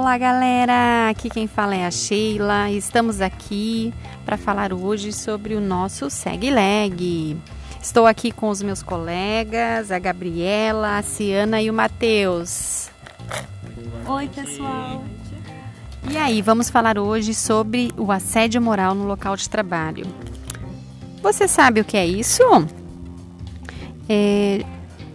Olá, galera! Aqui quem fala é a Sheila. Estamos aqui para falar hoje sobre o nosso Segue Leg. Estou aqui com os meus colegas, a Gabriela, a Ciana e o Matheus. Oi, pessoal! E aí, vamos falar hoje sobre o assédio moral no local de trabalho. Você sabe o que é isso? É,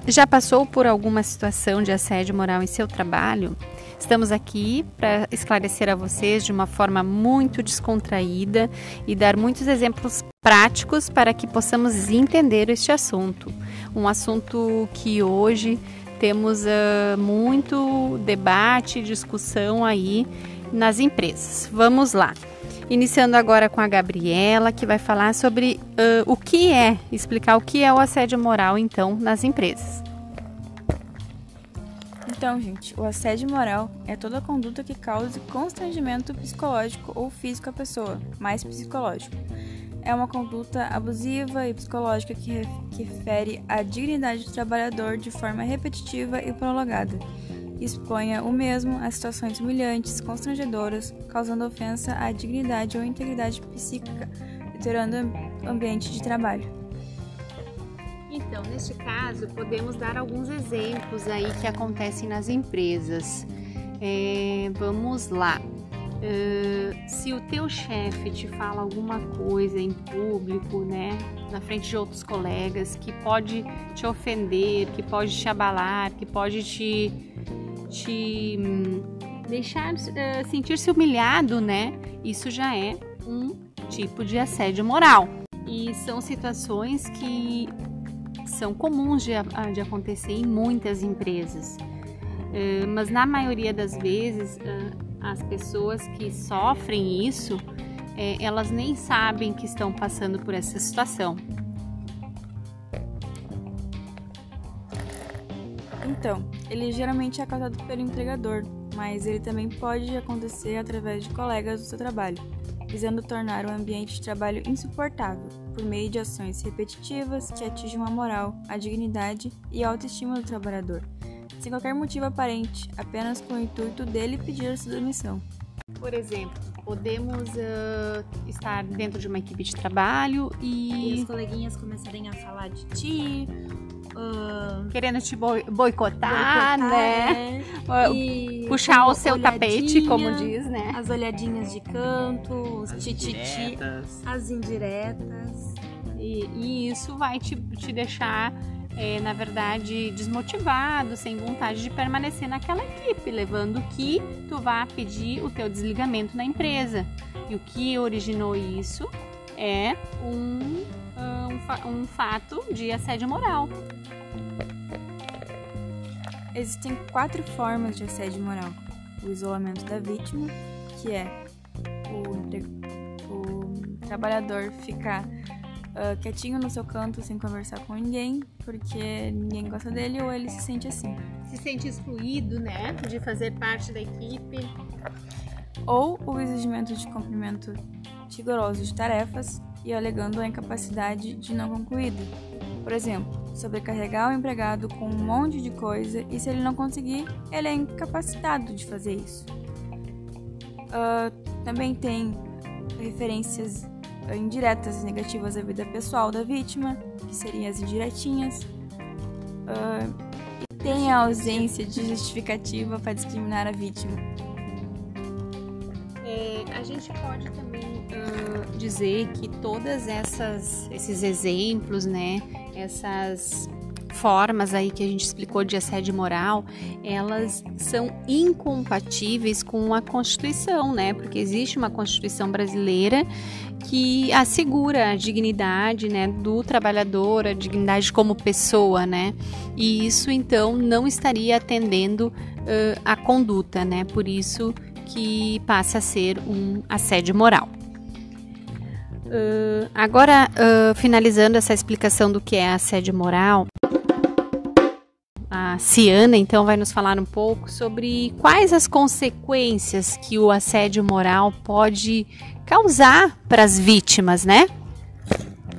já passou por alguma situação de assédio moral em seu trabalho? Estamos aqui para esclarecer a vocês de uma forma muito descontraída e dar muitos exemplos práticos para que possamos entender este assunto. Um assunto que hoje temos uh, muito debate e discussão aí nas empresas. Vamos lá. Iniciando agora com a Gabriela, que vai falar sobre uh, o que é, explicar o que é o assédio moral, então, nas empresas. Então, gente, o assédio moral é toda conduta que cause constrangimento psicológico ou físico à pessoa, mais psicológico. É uma conduta abusiva e psicológica que, que fere a dignidade do trabalhador de forma repetitiva e prolongada. Exponha o mesmo a situações humilhantes, constrangedoras, causando ofensa à dignidade ou integridade psíquica, deteriorando o ambiente de trabalho. Então, neste caso, podemos dar alguns exemplos aí que acontecem nas empresas. É, vamos lá. Uh, se o teu chefe te fala alguma coisa em público, né, na frente de outros colegas, que pode te ofender, que pode te abalar, que pode te, te hum, deixar uh, sentir-se humilhado, né, isso já é um tipo de assédio moral. E são situações que são comuns de, de acontecer em muitas empresas. Uh, mas na maioria das vezes, uh, as pessoas que sofrem isso, uh, elas nem sabem que estão passando por essa situação. Então, ele geralmente é causado pelo empregador, mas ele também pode acontecer através de colegas do seu trabalho visando tornar o ambiente de trabalho insuportável, por meio de ações repetitivas que atingem a moral, a dignidade e a autoestima do trabalhador, sem qualquer motivo aparente, apenas com o intuito dele pedir a sua demissão. Por exemplo, podemos uh, estar dentro de uma equipe de trabalho e... e os coleguinhas começarem a falar de ti, Uh, querendo te boicotar, boicotar né? É. Puxar o seu tapete, como diz, né? As olhadinhas de canto, os as tititi, as indiretas. E, e, isso vai te, te deixar, é, na verdade, desmotivado, sem vontade de permanecer naquela equipe, levando que tu vá pedir o teu desligamento na empresa. E o que originou isso é um um, um fato de assédio moral. Existem quatro formas de assédio moral: o isolamento da vítima, que é o, o trabalhador ficar uh, quietinho no seu canto sem conversar com ninguém, porque ninguém gosta dele ou ele se sente assim. Se sente excluído, né, de fazer parte da equipe. Ou o exigimento de cumprimento rigoroso de tarefas e alegando a incapacidade de não concluída. Por exemplo, sobrecarregar o empregado com um monte de coisa e se ele não conseguir, ele é incapacitado de fazer isso. Uh, também tem referências indiretas e negativas à vida pessoal da vítima, que seriam as indiretinhas. Uh, e tem a ausência de justificativa para discriminar a vítima. É, a gente pode também dizer que todas essas esses exemplos, né, essas formas aí que a gente explicou de assédio moral, elas são incompatíveis com a Constituição, né? Porque existe uma Constituição brasileira que assegura a dignidade, né, do trabalhador, a dignidade como pessoa, né? E isso então não estaria atendendo uh, a conduta, né? Por isso que passa a ser um assédio moral. Uh, agora, uh, finalizando essa explicação do que é assédio moral, a Ciana então vai nos falar um pouco sobre quais as consequências que o assédio moral pode causar para as vítimas, né?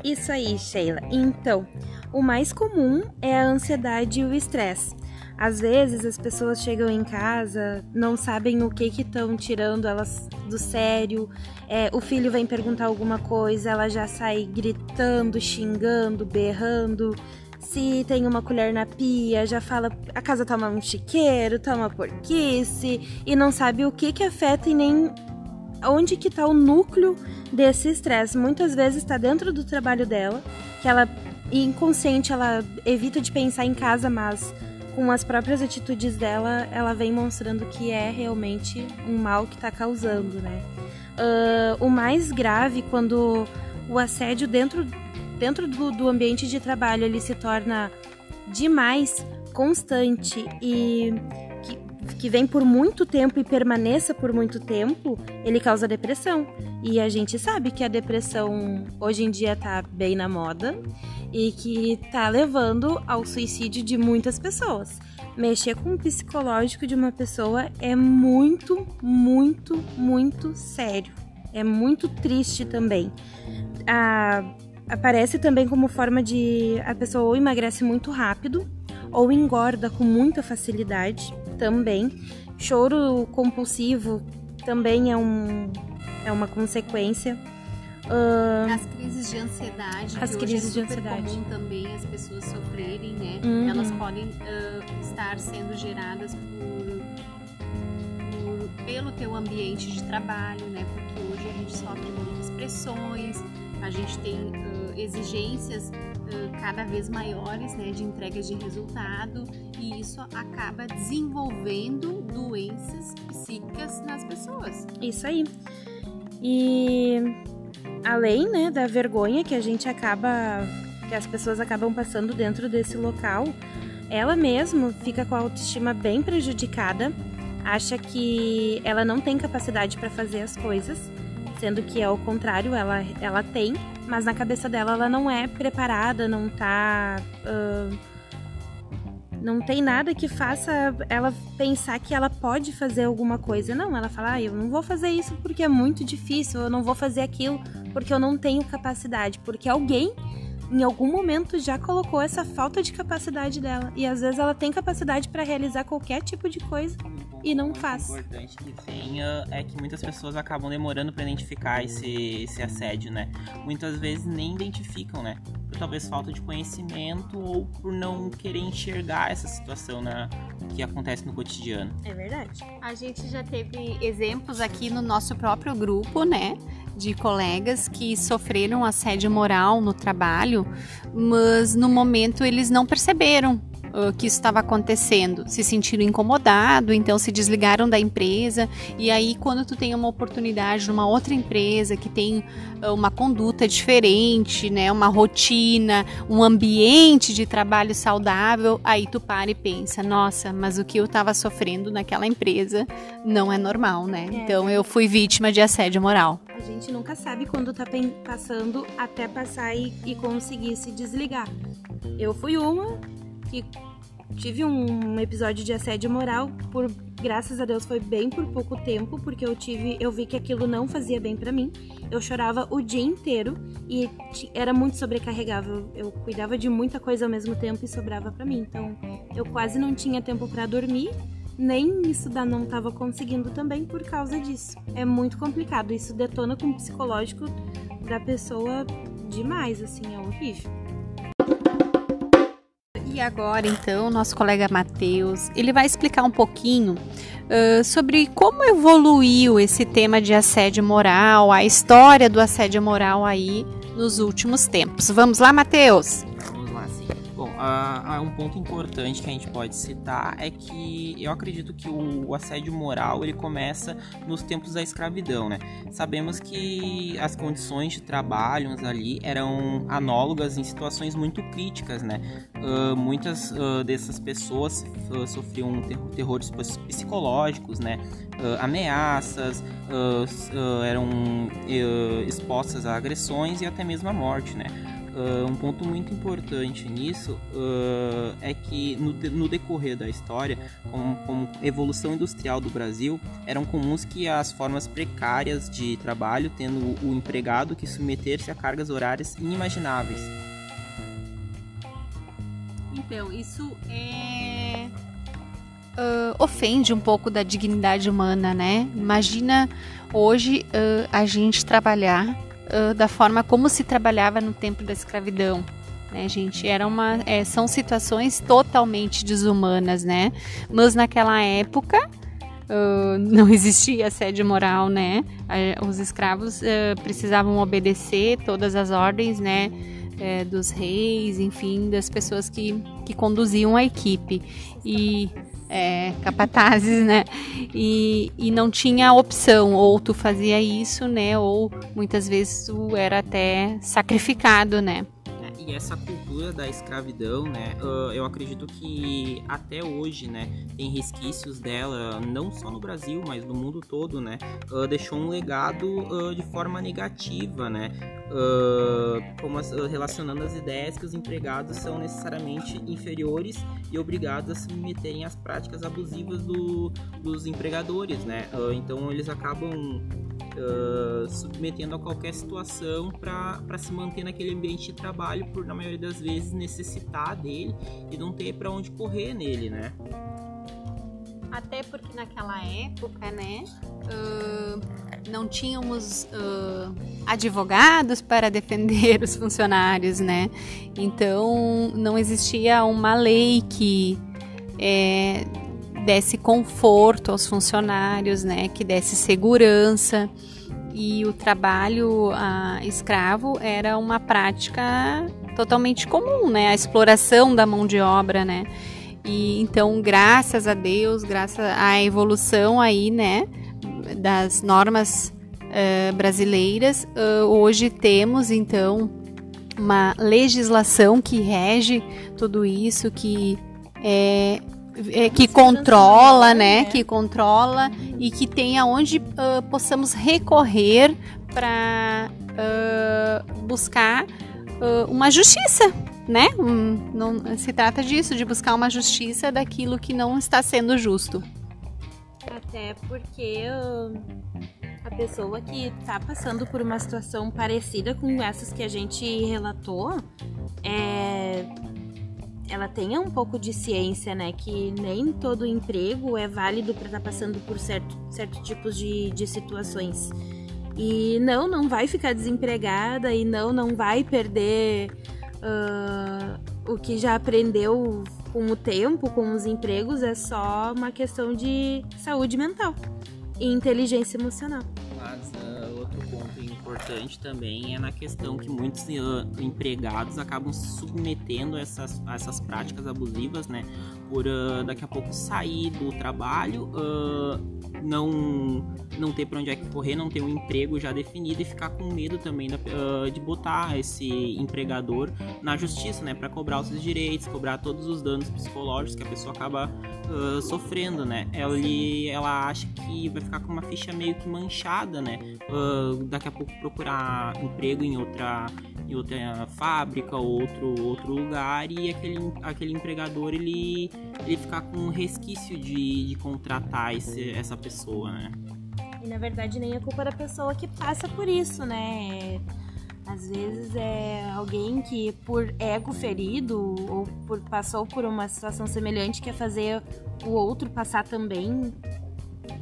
Isso aí, Sheila. Então, o mais comum é a ansiedade e o estresse. Às vezes as pessoas chegam em casa, não sabem o que que estão tirando elas do sério. É, o filho vem perguntar alguma coisa, ela já sai gritando, xingando, berrando. Se tem uma colher na pia, já fala a casa toma um chiqueiro, toma porquice e não sabe o que que afeta e nem onde que tá o núcleo desse estresse. Muitas vezes está dentro do trabalho dela, que ela inconsciente ela evita de pensar em casa, mas com as próprias atitudes dela, ela vem mostrando que é realmente um mal que está causando, né? Uh, o mais grave quando o assédio dentro, dentro do, do ambiente de trabalho ele se torna demais, constante e que, que vem por muito tempo e permaneça por muito tempo, ele causa depressão. E a gente sabe que a depressão hoje em dia tá bem na moda e que tá levando ao suicídio de muitas pessoas. Mexer com o psicológico de uma pessoa é muito, muito, muito sério. É muito triste também. Aparece também como forma de a pessoa ou emagrece muito rápido ou engorda com muita facilidade também. Choro compulsivo também é, um, é uma consequência. Uh, as crises de ansiedade, as crises hoje é super de ansiedade. comum também as pessoas sofrerem, né? Uhum. Elas podem uh, estar sendo geradas por, por, pelo teu ambiente de trabalho, né? Porque hoje a gente sofre muitas pressões, a gente tem uh, exigências cada vez maiores, né? De entregas de resultado e isso acaba desenvolvendo doenças psíquicas nas pessoas. Isso aí. E além né, da vergonha que a gente acaba, que as pessoas acabam passando dentro desse local, ela mesma fica com a autoestima bem prejudicada, acha que ela não tem capacidade para fazer as coisas, sendo que ao contrário, ela, ela tem, mas na cabeça dela ela não é preparada, não tá. Uh, não tem nada que faça ela pensar que ela pode fazer alguma coisa. Não, ela fala, ah, eu não vou fazer isso porque é muito difícil, eu não vou fazer aquilo porque eu não tenho capacidade, porque alguém em algum momento já colocou essa falta de capacidade dela. E às vezes ela tem capacidade para realizar qualquer tipo de coisa e não faz. O importante que tenha é que muitas pessoas acabam demorando para identificar esse, esse assédio, né? Muitas vezes nem identificam, né? Por talvez falta de conhecimento ou por não querer enxergar essa situação né, que acontece no cotidiano. É verdade. A gente já teve exemplos aqui no nosso próprio grupo, né? De colegas que sofreram assédio moral no trabalho, mas no momento eles não perceberam uh, que isso estava acontecendo, se sentiram incomodados, então se desligaram da empresa. E aí, quando tu tem uma oportunidade numa outra empresa que tem uh, uma conduta diferente, né, uma rotina, um ambiente de trabalho saudável, aí tu para e pensa, nossa, mas o que eu estava sofrendo naquela empresa não é normal, né? É. Então eu fui vítima de assédio moral. A gente nunca sabe quando tá passando até passar e, e conseguir se desligar. Eu fui uma que tive um episódio de assédio moral por graças a Deus foi bem por pouco tempo porque eu tive eu vi que aquilo não fazia bem para mim. Eu chorava o dia inteiro e era muito sobrecarregável. Eu cuidava de muita coisa ao mesmo tempo e sobrava para mim. Então eu quase não tinha tempo para dormir nem estudar não estava conseguindo também por causa disso. É muito complicado isso detona com o psicológico da pessoa demais assim é horrível e agora, então, nosso colega Matheus, ele vai explicar um pouquinho uh, sobre como evoluiu esse tema de assédio moral, a história do assédio moral aí nos últimos tempos. Vamos lá, Matheus? Uh, um ponto importante que a gente pode citar é que eu acredito que o, o, assédio moral ele começa nos tempos da escravidão, né? Sabemos que as condições de trabalho ali eram análogas em situações muito críticas, né? Uh, muitas uh, dessas pessoas sofriam ter terrores psicológicos, né? ameaças, eram expostas a agressões e até mesmo à morte, né? Uh, um ponto muito importante nisso uh, é que no, no, decorrer da história, como, evolução industrial do Brasil, eram comuns que as formas precárias de trabalho, tendo o empregado que submeter-se a cargas horárias inimagináveis. Então, isso é uh, ofende um pouco da dignidade humana, né? Imagina hoje a gente trabalhar da forma como se trabalhava no tempo da escravidão. Né, gente, era uma, é, são situações totalmente desumanas, né? Mas naquela época Uh, não existia assédio moral, né? Os escravos precisavam obedecer todas as ordens, né? É, dos reis, enfim, das pessoas que, que conduziam a equipe. E é, capatazes, né? E, e não tinha opção, ou tu fazia isso, né? Ou muitas vezes tu era até sacrificado, né? E essa cultura da escravidão, né, eu acredito que até hoje, né, tem resquícios dela, não só no Brasil, mas no mundo todo, né, deixou um legado de forma negativa, né, como relacionando as ideias que os empregados são necessariamente inferiores e obrigados a se submeterem às práticas abusivas do, dos empregadores, né, então eles acabam uh, submetendo a qualquer situação para se manter naquele ambiente de trabalho, por na maioria das vezes necessitar dele e não ter para onde correr nele, né? Até porque naquela época, né, uh, não tínhamos uh, advogados para defender os funcionários, né? Então não existia uma lei que é, desse conforto aos funcionários, né, que desse segurança. E o trabalho ah, escravo era uma prática totalmente comum, né, a exploração da mão de obra, né. E então, graças a Deus, graças à evolução aí, né, das normas uh, brasileiras, uh, hoje temos então uma legislação que rege tudo isso, que é, é, que controla, né? Que controla e que tenha onde uh, possamos recorrer para uh, buscar uh, uma justiça, né? Um, não se trata disso, de buscar uma justiça daquilo que não está sendo justo. Até porque a pessoa que está passando por uma situação parecida com essas que a gente relatou é ela tenha um pouco de ciência, né? Que nem todo emprego é válido para estar tá passando por certo, certos tipos de, de situações. E não, não vai ficar desempregada e não, não vai perder uh, o que já aprendeu com o tempo, com os empregos. É só uma questão de saúde mental e inteligência emocional. Mas uh, outro ponto importante também é na questão que muitos uh, empregados acabam se submetendo a essas, a essas práticas abusivas, né? Por uh, daqui a pouco sair do trabalho, não não ter para onde é que correr, não ter um emprego já definido e ficar com medo também da, de botar esse empregador na justiça, né, para cobrar os seus direitos, cobrar todos os danos psicológicos que a pessoa acaba sofrendo, né? Ela, ela acha que vai ficar com uma ficha meio que manchada, né? Uh, daqui a pouco procurar emprego em outra em outra fábrica ou outro, outro lugar e aquele, aquele empregador ele, ele ficar com um resquício de, de contratar esse, essa pessoa, né? E na verdade nem é culpa da pessoa que passa por isso, né? Às vezes é alguém que por ego ferido ou por passou por uma situação semelhante quer fazer o outro passar também.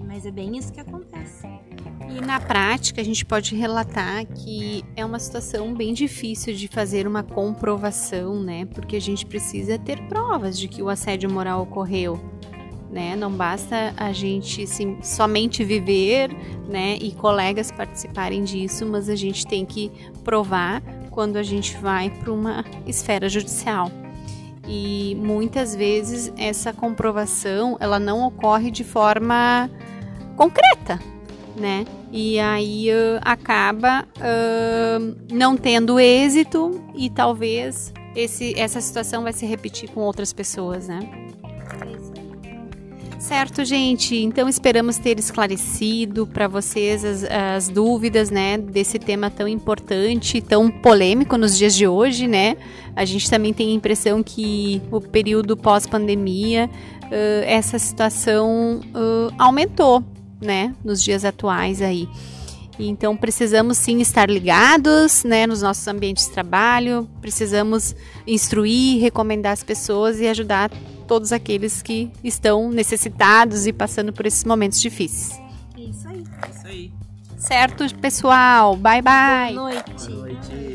Mas é bem isso que acontece. E na prática, a gente pode relatar que é uma situação bem difícil de fazer uma comprovação, né? Porque a gente precisa ter provas de que o assédio moral ocorreu né? Não basta a gente sim, somente viver, né, e colegas participarem disso, mas a gente tem que provar quando a gente vai para uma esfera judicial. E muitas vezes essa comprovação ela não ocorre de forma concreta, né? E aí uh, acaba uh, não tendo êxito e talvez esse, essa situação vai se repetir com outras pessoas, né? Certo, gente. Então esperamos ter esclarecido para vocês as, as, dúvidas, né, desse tema tão importante, tão polêmico nos dias de hoje, né? A gente também tem a impressão que o período pós-pandemia, uh, essa situação uh, aumentou, né, nos dias atuais aí. Então precisamos sim estar ligados, né, nos nossos ambientes de trabalho. Precisamos instruir, recomendar as pessoas e ajudar todos aqueles que estão necessitados e passando por esses momentos difíceis. É isso aí. É isso aí. Certo, pessoal? Bye bye. Boa noite. Boa noite.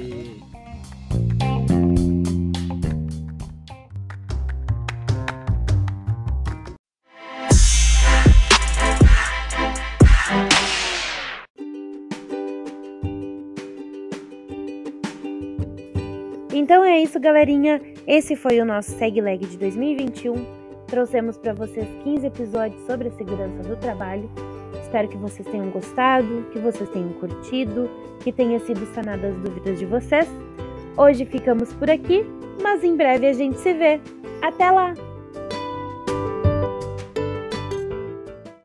Então é isso, galerinha. Esse foi o nosso Segue Leg de 2021. Trouxemos para vocês 15 episódios sobre a segurança do trabalho. Espero que vocês tenham gostado, que vocês tenham curtido, que tenha sido sanadas as dúvidas de vocês. Hoje ficamos por aqui, mas em breve a gente se vê. Até lá!